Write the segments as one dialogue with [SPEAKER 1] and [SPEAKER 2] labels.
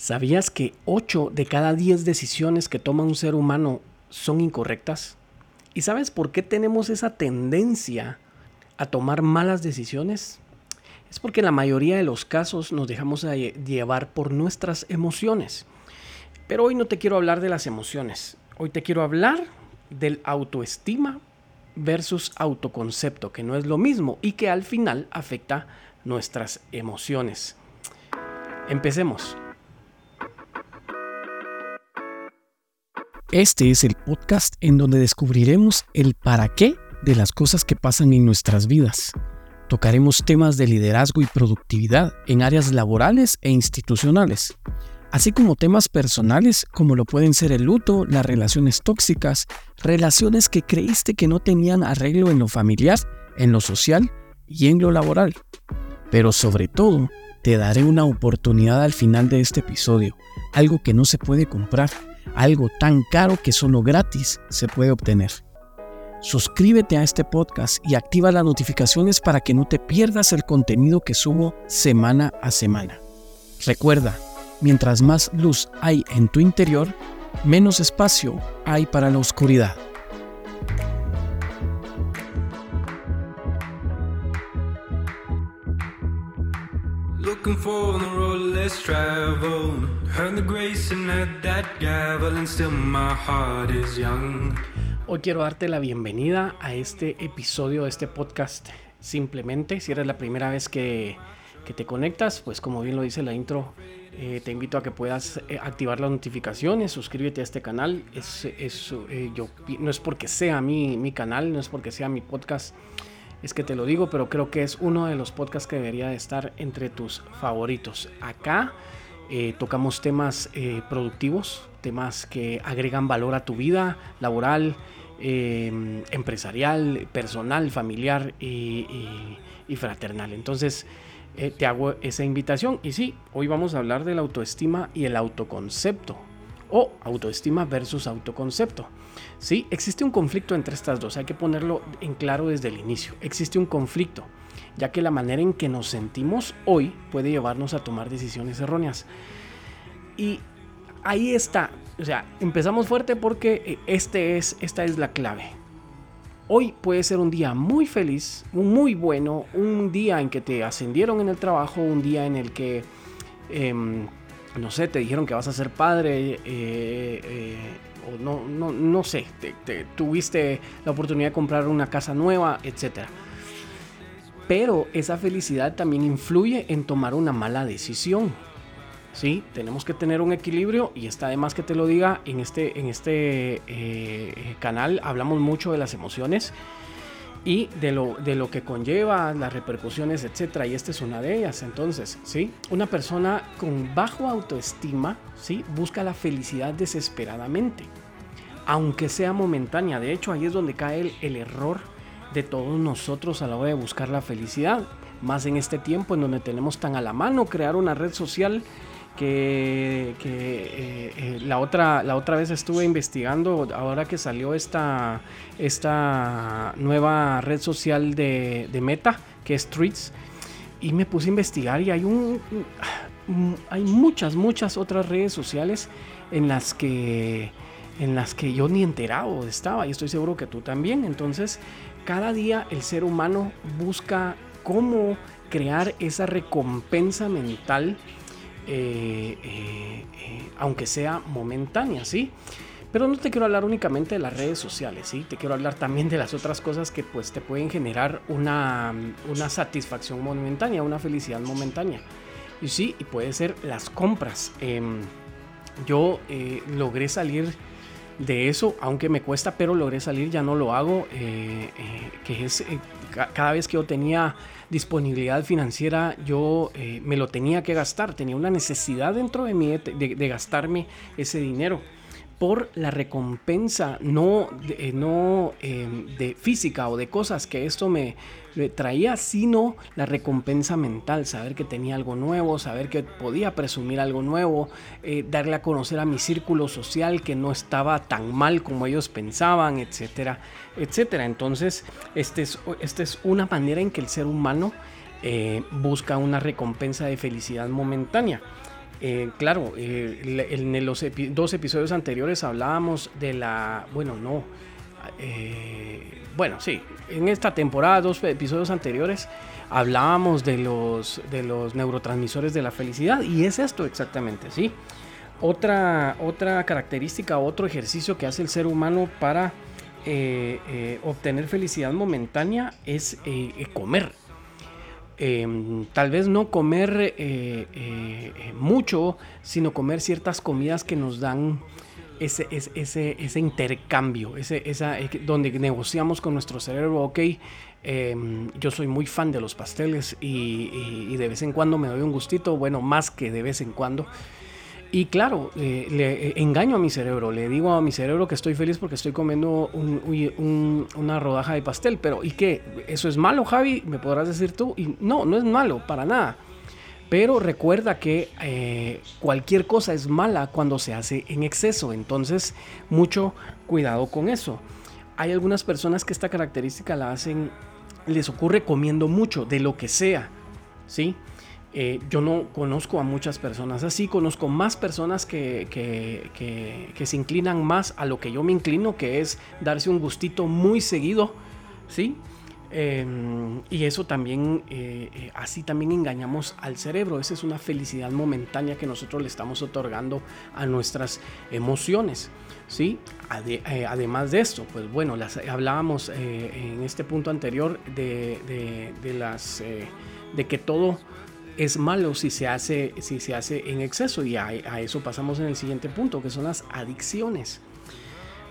[SPEAKER 1] ¿Sabías que 8 de cada 10 decisiones que toma un ser humano son incorrectas? ¿Y sabes por qué tenemos esa tendencia a tomar malas decisiones? Es porque en la mayoría de los casos nos dejamos llevar por nuestras emociones. Pero hoy no te quiero hablar de las emociones. Hoy te quiero hablar del autoestima versus autoconcepto, que no es lo mismo y que al final afecta nuestras emociones. Empecemos. Este es el podcast en donde descubriremos el para qué de las cosas que pasan en nuestras vidas. Tocaremos temas de liderazgo y productividad en áreas laborales e institucionales, así como temas personales como lo pueden ser el luto, las relaciones tóxicas, relaciones que creíste que no tenían arreglo en lo familiar, en lo social y en lo laboral. Pero sobre todo, te daré una oportunidad al final de este episodio, algo que no se puede comprar algo tan caro que solo gratis se puede obtener. Suscríbete a este podcast y activa las notificaciones para que no te pierdas el contenido que subo semana a semana. Recuerda, mientras más luz hay en tu interior, menos espacio hay para la oscuridad. Hoy quiero darte la bienvenida a este episodio de este podcast. Simplemente, si eres la primera vez que, que te conectas, pues como bien lo dice la intro, eh, te invito a que puedas eh, activar las notificaciones, suscríbete a este canal. Es, es eh, yo, no es porque sea mi, mi canal, no es porque sea mi podcast es que te lo digo, pero creo que es uno de los podcasts que debería de estar entre tus favoritos. Acá eh, tocamos temas eh, productivos, temas que agregan valor a tu vida laboral, eh, empresarial, personal, familiar y, y fraternal. Entonces, te hago esa invitación. Y sí, hoy vamos a hablar de la autoestima y el autoconcepto o autoestima versus autoconcepto. Sí, existe un conflicto entre estas dos, hay que ponerlo en claro desde el inicio. Existe un conflicto, ya que la manera en que nos sentimos hoy puede llevarnos a tomar decisiones erróneas. Y ahí está, o sea, empezamos fuerte porque eh, este es, esta es la clave. Hoy puede ser un día muy feliz, muy bueno, un día en que te ascendieron en el trabajo, un día en el que em, no sé, te dijeron que vas a ser padre, eh, eh, o no, no, no sé, te, tuviste la oportunidad de comprar una casa nueva, etc. Pero esa felicidad también influye en tomar una mala decisión. Sí, tenemos que tener un equilibrio y está además que te lo diga, en este, en este eh, canal hablamos mucho de las emociones y de lo, de lo que conlleva, las repercusiones, etcétera. Y esta es una de ellas. Entonces, ¿sí? Una persona con bajo autoestima, ¿sí? Busca la felicidad desesperadamente, aunque sea momentánea. De hecho, ahí es donde cae el, el error de todos nosotros a la hora de buscar la felicidad. Más en este tiempo en donde tenemos tan a la mano crear una red social que, eh, eh, la, otra, la otra vez estuve investigando, ahora que salió esta, esta nueva red social de, Meta, que es Streets, y me puse a investigar y hay, un, hay muchas, muchas otras redes sociales en las que en las que yo ni enterado estaba y estoy seguro que tú también. Entonces, cada día el ser humano busca cómo crear esa recompensa mental eh, eh, eh, aunque sea momentánea, ¿sí? Pero no te quiero hablar únicamente de las redes sociales, ¿sí? Te quiero hablar también de las otras cosas que pues te pueden generar una, una satisfacción momentánea, una felicidad momentánea. Y sí, y puede ser las compras. Em, yo logré salir de eso, aunque me cuesta, pero logré salir, ya no lo hago, que es cada vez que yo tenía disponibilidad financiera, yo eh, me lo tenía que gastar, tenía una necesidad dentro de mí de, gastarme ese dinero. Por la recompensa no, eh, no de física o de cosas que esto me, traía, sino la recompensa mental, saber que tenía algo nuevo, saber que podía presumir algo nuevo, eh, darle a conocer a mi círculo social que no estaba tan mal como ellos pensaban, etcétera, etcétera. Entonces, esta es, este es una manera en que el ser humano eh, busca una recompensa de felicidad momentánea. Eh, claro, eh, en los dos episodios anteriores hablábamos de la, bueno, no, eh, bueno, sí, en esta temporada, dos episodios anteriores, hablábamos de los, de los neurotransmisores de la felicidad y es esto exactamente, ¿sí? Otra, otra característica, otro ejercicio que hace el ser humano para obtener felicidad momentánea es comer. Em, tal vez no comer eh, eh, eh, mucho, sino comer ciertas comidas que nos dan ese, ese, ese, intercambio, ese, esa, donde negociamos con nuestro cerebro, ok, em, yo soy muy fan de los pasteles y, de vez en cuando me doy un gustito, bueno, más que de vez en cuando. Y claro, eh, le eh, engaño a mi cerebro, le digo a mi cerebro que estoy feliz porque estoy comiendo una rodaja de pastel, pero ¿y qué? ¿Eso es malo, Javi? Me podrás decir tú. Y no, no es malo, para nada. Pero recuerda que eh, cualquier cosa es mala cuando se hace en exceso, entonces mucho cuidado con eso. Hay algunas personas que esta característica la hacen, les ocurre comiendo mucho, de lo que sea, ¿sí? Eh, yo no conozco a muchas personas así, conozco más personas que, que, se inclinan más a lo que yo me inclino, que es darse un gustito muy seguido, ¿sí? Em, y eso también, eh, eh, así también engañamos al cerebro. Esa es una felicidad momentánea que nosotros le estamos otorgando a nuestras emociones. ¿sí? además de esto, pues bueno, las, hablábamos en este punto anterior de, de las, de que todo es malo si se hace, si se hace en exceso y a, eso pasamos en el siguiente punto, que son las adicciones.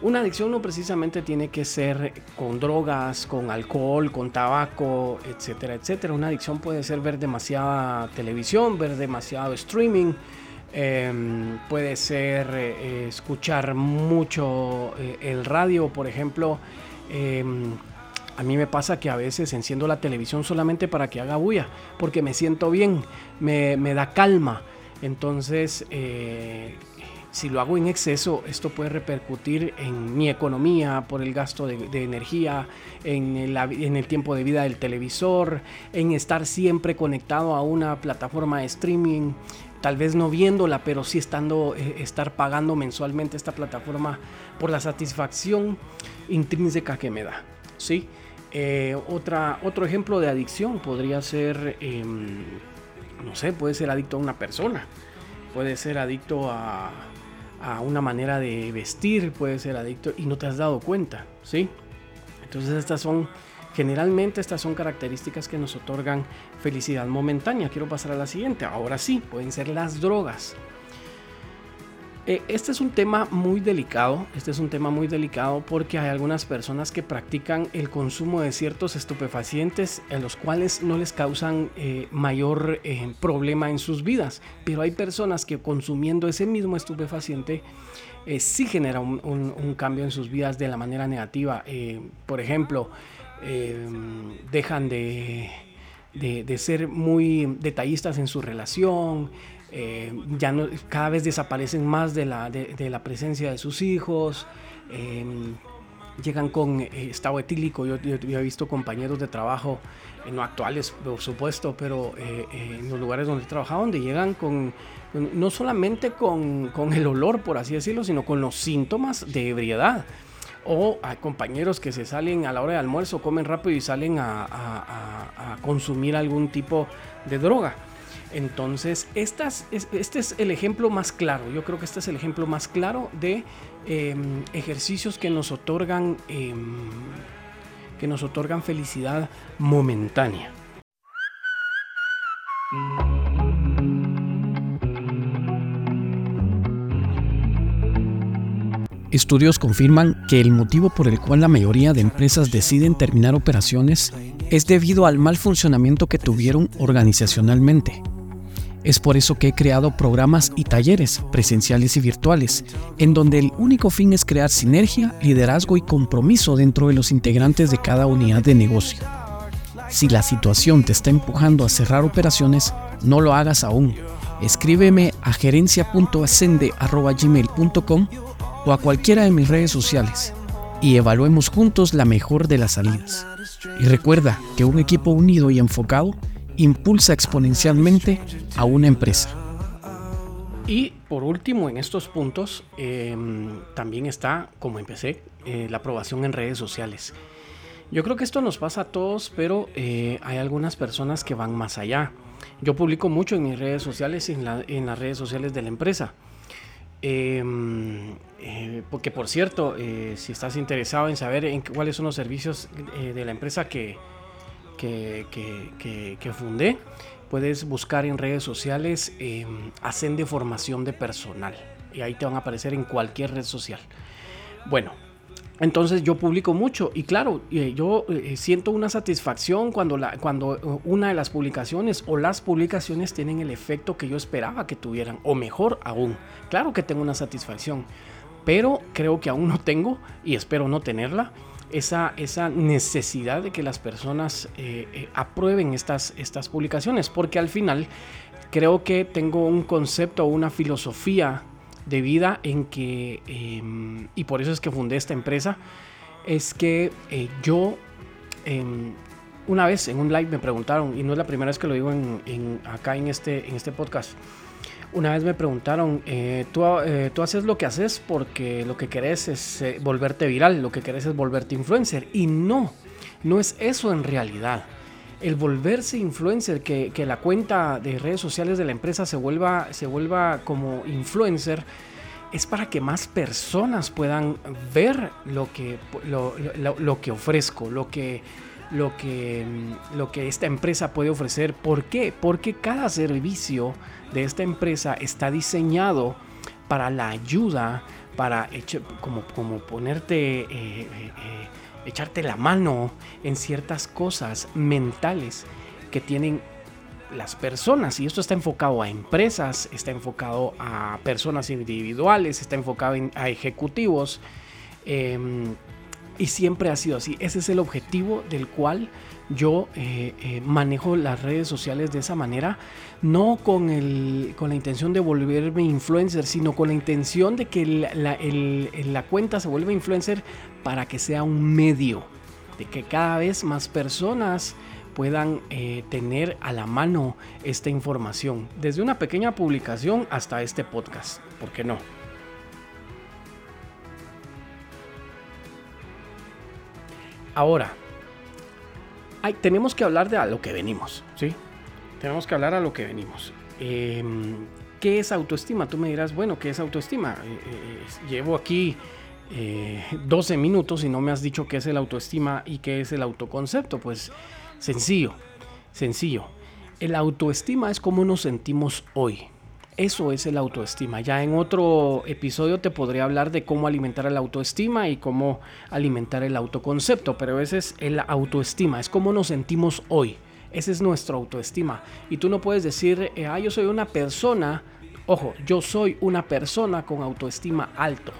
[SPEAKER 1] Una adicción no precisamente tiene que ser con drogas, con alcohol, con tabaco, etcétera, etcétera. Una adicción puede ser ver demasiada televisión, ver demasiado streaming, em, puede ser eh, escuchar mucho eh, el radio, por ejemplo. Em, a mí me pasa que a veces enciendo la televisión solamente para que haga bulla, porque me siento bien, me, da calma. Entonces, eh, si lo hago en exceso, esto puede repercutir en mi economía por el gasto de, energía, en el, tiempo de vida del televisor, en estar siempre conectado a una plataforma de streaming, tal vez no viéndola, pero sí estando, eh, estar pagando mensualmente esta plataforma por la satisfacción intrínseca que me da. ¿sí? Eh, otra, otro ejemplo de adicción podría ser, em, no sé, puede ser adicto a una persona, puede ser adicto a, una manera de vestir, puede ser adicto y no te has dado cuenta, ¿sí? Entonces estas son, generalmente estas son características que nos otorgan felicidad momentánea. Quiero pasar a la siguiente. Ahora sí, pueden ser las drogas. Eh, este es un tema muy delicado, este es un tema muy delicado porque hay algunas personas que practican el consumo de ciertos estupefacientes en los cuales no les causan eh, mayor eh, problema en sus vidas, pero hay personas que consumiendo ese mismo estupefaciente sí genera un, cambio en sus vidas de la manera negativa. por ejemplo, dejan de, de ser muy detallistas en su relación, eh, ya no, cada vez desaparecen más de la, de, la presencia de sus hijos, em, llegan con eh, estado etílico. Yo, he visto compañeros de trabajo, eh, no actuales por supuesto, pero en los lugares donde he donde llegan con, no solamente con, con, el olor, por así decirlo, sino con los síntomas de ebriedad. O hay compañeros que se salen a la hora de almuerzo, comen rápido y salen a consumir algún tipo de droga. Entonces, este es el ejemplo más claro. Yo creo que este es el ejemplo más claro de em, ejercicios que nos otorgan em, que nos otorgan felicidad momentánea.
[SPEAKER 2] Estudios confirman que el motivo por el cual la mayoría de empresas deciden terminar operaciones es debido al mal funcionamiento que tuvieron organizacionalmente. Es por eso que he creado programas y talleres presenciales y virtuales, en donde el único fin es crear sinergia, liderazgo y compromiso dentro de los integrantes de cada unidad de negocio. Si la situación te está empujando a cerrar operaciones, no lo hagas aún. Escríbeme a gerencia.ascende.gmail.com o a cualquiera de mis redes sociales y evaluemos juntos la mejor de las salidas. Y recuerda que un equipo unido y enfocado impulsa exponencialmente a una empresa. Y por último, en estos puntos, em, también está, como empecé, eh, la aprobación en redes sociales. Yo creo que esto nos pasa a todos, pero eh, hay algunas personas que van más allá. Yo publico mucho en mis redes sociales y en, las redes sociales de la empresa. Em, eh, porque por cierto, si estás interesado en saber cuáles son los servicios de la empresa que, que, que fundé, puedes buscar en redes sociales eh, de Formación de Personal. Y ahí te van a aparecer en cualquier red social. Bueno, entonces yo publico mucho y claro, eh, yo eh, siento una satisfacción cuando, la, cuando eh, una de las publicaciones o las publicaciones tienen el efecto que yo esperaba que tuvieran, o mejor aún. Claro que tengo una satisfacción, pero creo que aún no tengo y espero no tenerla esa, esa necesidad de que las personas eh, eh, aprueben estas, estas publicaciones, porque al final creo que tengo un concepto una filosofía de vida en que, em, y por eso es que fundé esta empresa, es que eh, yo, em, una vez en un live me preguntaron, y no es la primera vez que lo digo en, acá en este, en este podcast, una vez me preguntaron, eh, ¿tú, eh, tú, haces lo que haces porque lo que querés es eh, volverte viral, lo que querés es volverte influencer. Y no, no es eso en realidad. El volverse influencer, que, que la cuenta de redes sociales de la empresa se vuelva, se vuelva como influencer, es para que más personas puedan ver lo que, lo, lo que ofrezco, lo que lo que, mm, lo que esta empresa puede ofrecer. ¿Por qué? Porque cada servicio de esta empresa está diseñado para la ayuda, para como, como ponerte, eh, eh, eh, echarte la mano en ciertas cosas mentales que tienen las personas. Y esto está enfocado a empresas, está enfocado a personas individuales, está enfocado a ejecutivos. Y siempre ha sido así. Ese es el objetivo del cual yo eh, eh, manejo las redes sociales de esa manera, no con, el, con la intención de volverme influencer, sino con la intención de que la, cuenta se vuelva influencer para que sea un medio, de que cada vez más personas puedan eh, tener a la mano esta información, desde una pequeña publicación hasta este podcast, ¿por qué no? Ahora, tenemos que hablar de a lo que venimos, ¿sí? Tenemos que hablar a lo que venimos. Em, ¿Qué es autoestima? Tú me dirás, bueno, ¿qué es autoestima? Eh, eh, llevo aquí 12 eh, minutos y no me has dicho qué es el autoestima y qué es el autoconcepto. Pues sencillo, sencillo. El autoestima es cómo nos sentimos hoy. Eso es el autoestima. Ya en otro episodio te podría hablar de cómo alimentar el autoestima y cómo alimentar el autoconcepto, pero ese es el autoestima, es cómo nos sentimos hoy. Ese es nuestro autoestima. Y tú no puedes decir, eh, ah, yo soy una persona, ojo, yo soy una persona con autoestima alto.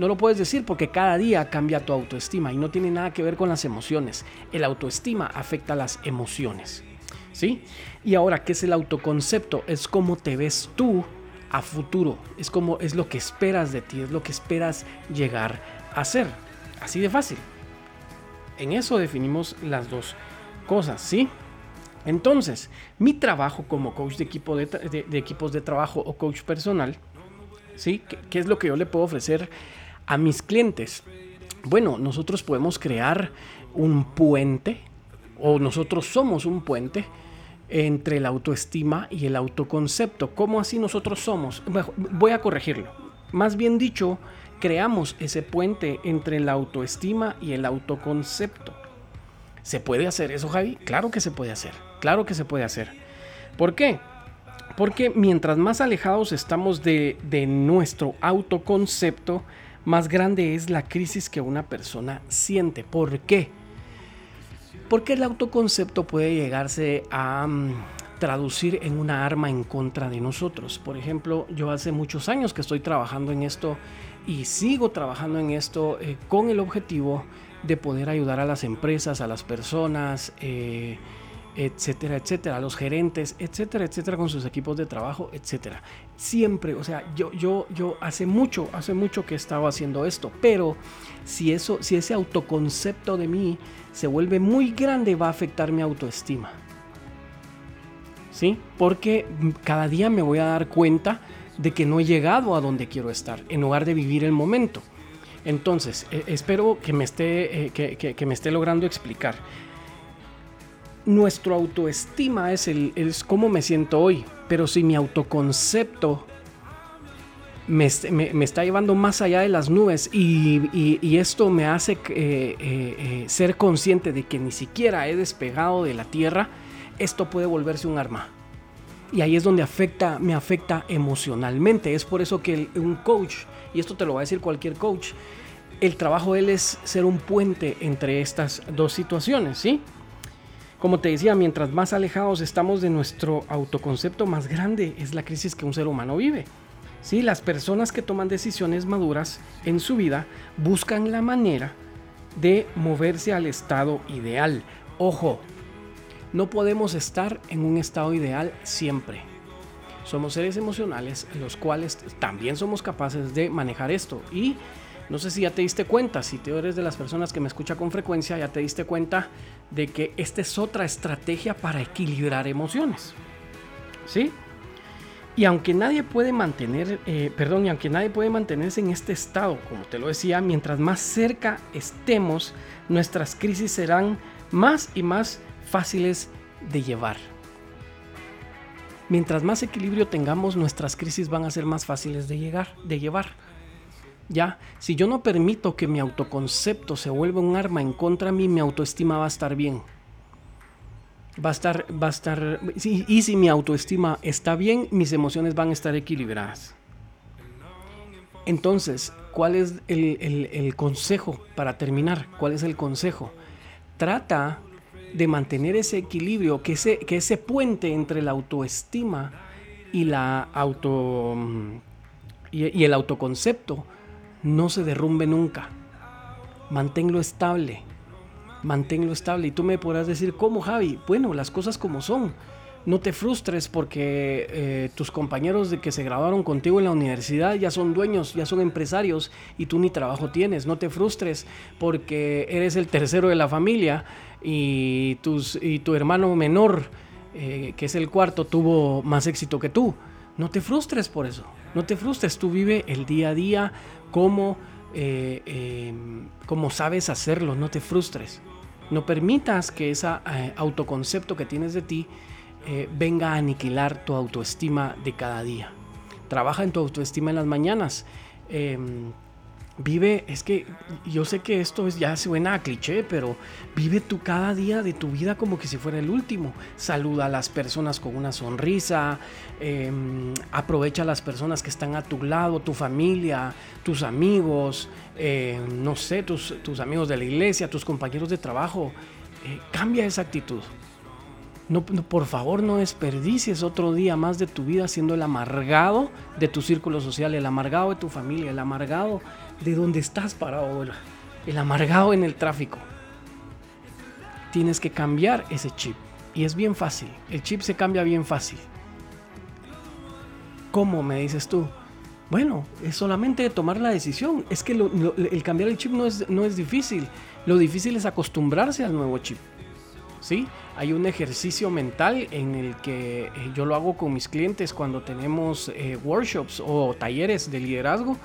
[SPEAKER 2] No lo puedes decir porque cada día cambia tu autoestima y no tiene nada que ver con las emociones. El autoestima afecta las emociones. ¿Sí? Y ahora, ¿qué es el autoconcepto? Es cómo te ves tú a futuro. Es como es lo que esperas de ti, es lo que esperas llegar a ser. Así de fácil. En eso definimos las dos cosas, ¿sí? Entonces, mi trabajo como coach de, de, equipos de trabajo o coach personal, ¿sí? ¿Qué, es lo que yo le puedo ofrecer a mis clientes? Bueno, nosotros podemos crear un puente, o nosotros somos un puente entre la autoestima y el autoconcepto. ¿Cómo así nosotros somos? Voy a corregirlo. Más bien dicho, creamos ese puente entre la autoestima y el autoconcepto. ¿Se puede hacer eso, Javi? Claro que se puede hacer. Claro que se puede hacer. ¿Por qué? Porque mientras más alejados estamos de, de nuestro autoconcepto, más grande es la crisis que una persona siente. ¿Por qué? Porque el autoconcepto puede llegarse a mm, traducir en una arma en contra de nosotros. Por ejemplo, yo hace muchos años que estoy trabajando en esto y sigo trabajando en esto eh, con el objetivo de poder ayudar a las empresas, a las personas, eh, etcétera, etcétera, los gerentes, etcétera, etcétera, con sus equipos de trabajo, etcétera. Siempre, o sea, yo, yo, yo hace mucho, hace mucho que he estado haciendo esto, pero si eso, si ese autoconcepto de mí se vuelve muy grande, va a afectar mi autoestima. ¿Sí? Porque cada día me voy a dar cuenta
[SPEAKER 1] de que no he llegado a donde quiero estar, en lugar de vivir el momento. Entonces, eh, espero que me, esté, eh, que, me esté logrando explicar. Nuestro autoestima es, el, es cómo me siento hoy, pero si mi autoconcepto me, está llevando más allá de las nubes y, esto me hace eh, ser consciente de que ni siquiera he despegado de la tierra, esto puede volverse un arma. Y ahí es donde afecta, me afecta emocionalmente. Es por eso que un coach, y esto te lo va a decir cualquier coach, el trabajo de él es ser un puente entre estas dos situaciones, ¿sí? Como te decía, mientras más alejados estamos de nuestro autoconcepto, más grande es la crisis que un ser humano vive. ¿Sí? Las personas que toman decisiones maduras en su vida buscan la manera de moverse al estado ideal. Ojo, no podemos estar en un estado ideal siempre. Somos seres emocionales los cuales también somos capaces de manejar esto. Y no sé si ya te diste cuenta, si tú eres de las personas que me escucha con frecuencia, ya te diste cuenta de que esta es otra estrategia para equilibrar emociones. ¿Sí? Y aunque nadie puede mantener, eh, perdón, y aunque nadie puede mantenerse en este estado, como te lo decía, mientras más cerca estemos, nuestras crisis serán más y más fáciles de llevar. Mientras más equilibrio tengamos, nuestras crisis van a ser más fáciles de llegar, de llevar. Ya, si yo no permito que mi autoconcepto se vuelva un arma en contra de mí, mi autoestima va a estar bien. Va a estar, va a estar, y si mi autoestima está bien, mis emociones van a estar equilibradas. Entonces, ¿cuál es el, el consejo para terminar? ¿Cuál es el consejo? Trata de mantener ese equilibrio, que ese, que ese puente entre la autoestima y, la auto, y, el autoconcepto no se derrumbe nunca. Manténlo estable. Manténlo estable. Y tú me podrás decir, ¿cómo, Javi? Bueno, las cosas como son no te frustres porque eh, tus compañeros de que se graduaron contigo en la universidad ya son dueños, ya son empresarios y tú ni trabajo tienes. No te frustres porque eres el tercero de la familia y, tus, y tu hermano menor, eh, que es el cuarto, tuvo más éxito que tú. No te frustres por eso. No te frustres. Tú vive el día a día como, eh, como sabes hacerlo. No te frustres. No permitas que ese autoconcepto que tienes de ti eh, venga a aniquilar tu autoestima de cada día. Trabaja en tu autoestima en las mañanas. Vive, es que yo sé que esto es, ya suena a cliché, pero vive tu cada día de tu vida como que si fuera el último. Saluda a las personas con una sonrisa, em, aprovecha a las personas que están a tu lado, tu familia, tus amigos, em, no sé, tus, tus, amigos de la iglesia, tus compañeros de trabajo. Eh, cambia esa actitud. No, por favor, no desperdicies otro día más de tu vida siendo el amargado de tu círculo social, el amargado de tu familia, el amargado de donde estás parado ahora, el amargado en el tráfico. Tienes que cambiar ese chip. Y es bien fácil. El chip se cambia bien fácil. ¿Cómo me dices tú? Bueno, es solamente tomar la decisión. Es que el cambiar el chip no es, no es difícil. Lo difícil es acostumbrarse al nuevo chip. ¿Sí? Hay un ejercicio mental en el que eh, yo lo hago con mis clientes cuando tenemos eh, workshops o talleres de liderazgo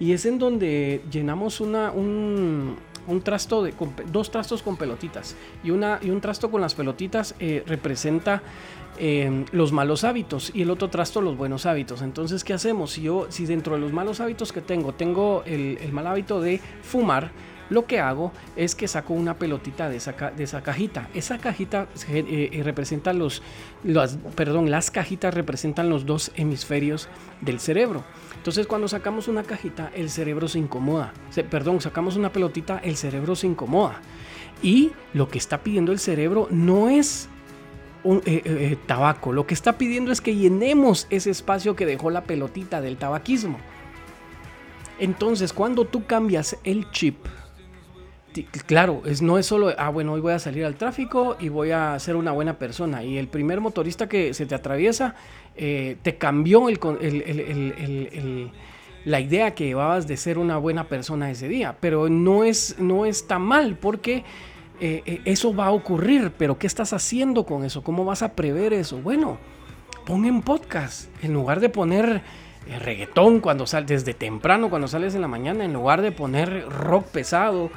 [SPEAKER 1] y es en donde llenamos una, un, trasto de dos trastos con pelotitas y una y un trasto con las pelotitas eh, representa los malos hábitos y el otro trasto los buenos hábitos entonces qué hacemos si yo si dentro de los malos hábitos que tengo tengo el, el mal hábito de fumar lo que hago es que saco una pelotita de esa, de esa cajita. Esa cajita eh, eh, representa los, perdón, las cajitas representan los dos hemisferios del cerebro. Entonces cuando sacamos una cajita, el cerebro se incomoda. perdón, sacamos una pelotita, el cerebro se incomoda. Y lo que está pidiendo el cerebro no es un eh, tabaco. Lo que está pidiendo es que llenemos ese espacio que dejó la pelotita del tabaquismo. Entonces, cuando tú cambias el chip claro, es, no es solo, ah, bueno, hoy voy a salir al tráfico y voy a ser una buena persona. Y el primer motorista que se te atraviesa eh, te cambió la idea que llevabas de ser una buena persona ese día. Pero no, es, no está mal porque eh, eh, eso va a ocurrir. Pero ¿qué estás haciendo con eso? ¿Cómo vas a prever eso? Bueno, pon en podcast en lugar de poner reggaetón cuando sales desde temprano, cuando sales en la mañana, en lugar de poner rock pesado,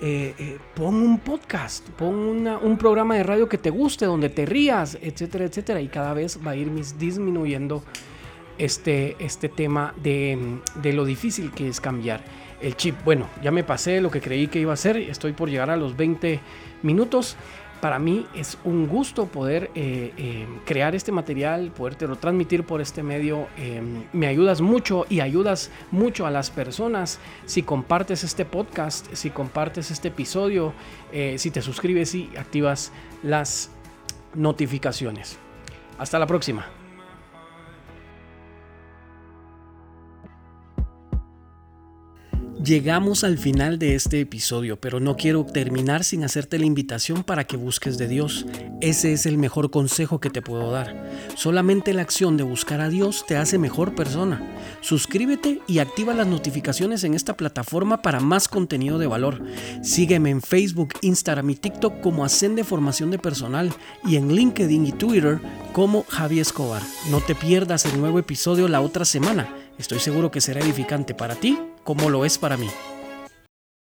[SPEAKER 1] eh, eh, pon un podcast, pon un programa de radio que te guste, donde te rías, etcétera, etcétera. Y cada vez va a ir disminuyendo este, este tema de, de lo difícil que es cambiar el chip. Bueno, ya me pasé lo que creí que iba a hacer, estoy por llegar a los 20 minutos para mí es un gusto poder eh, eh, crear este material, podértelo transmitir por este medio. Em, me ayudas mucho y ayudas mucho a las personas si compartes este podcast, si compartes este episodio, eh, si te suscribes y activas las notificaciones. Hasta la próxima. Llegamos al final de este episodio, pero no quiero terminar sin hacerte la invitación para que busques de Dios. Ese es el mejor consejo que te puedo dar. Solamente la acción de buscar a Dios te hace mejor persona. Suscríbete y activa las notificaciones en esta plataforma para más contenido de valor. Sígueme en Facebook, Instagram y TikTok como Ascende Formación de Personal y en LinkedIn y Twitter como Javi Escobar. No te pierdas el nuevo episodio la otra semana. Estoy seguro que será edificante para ti como lo es para mí.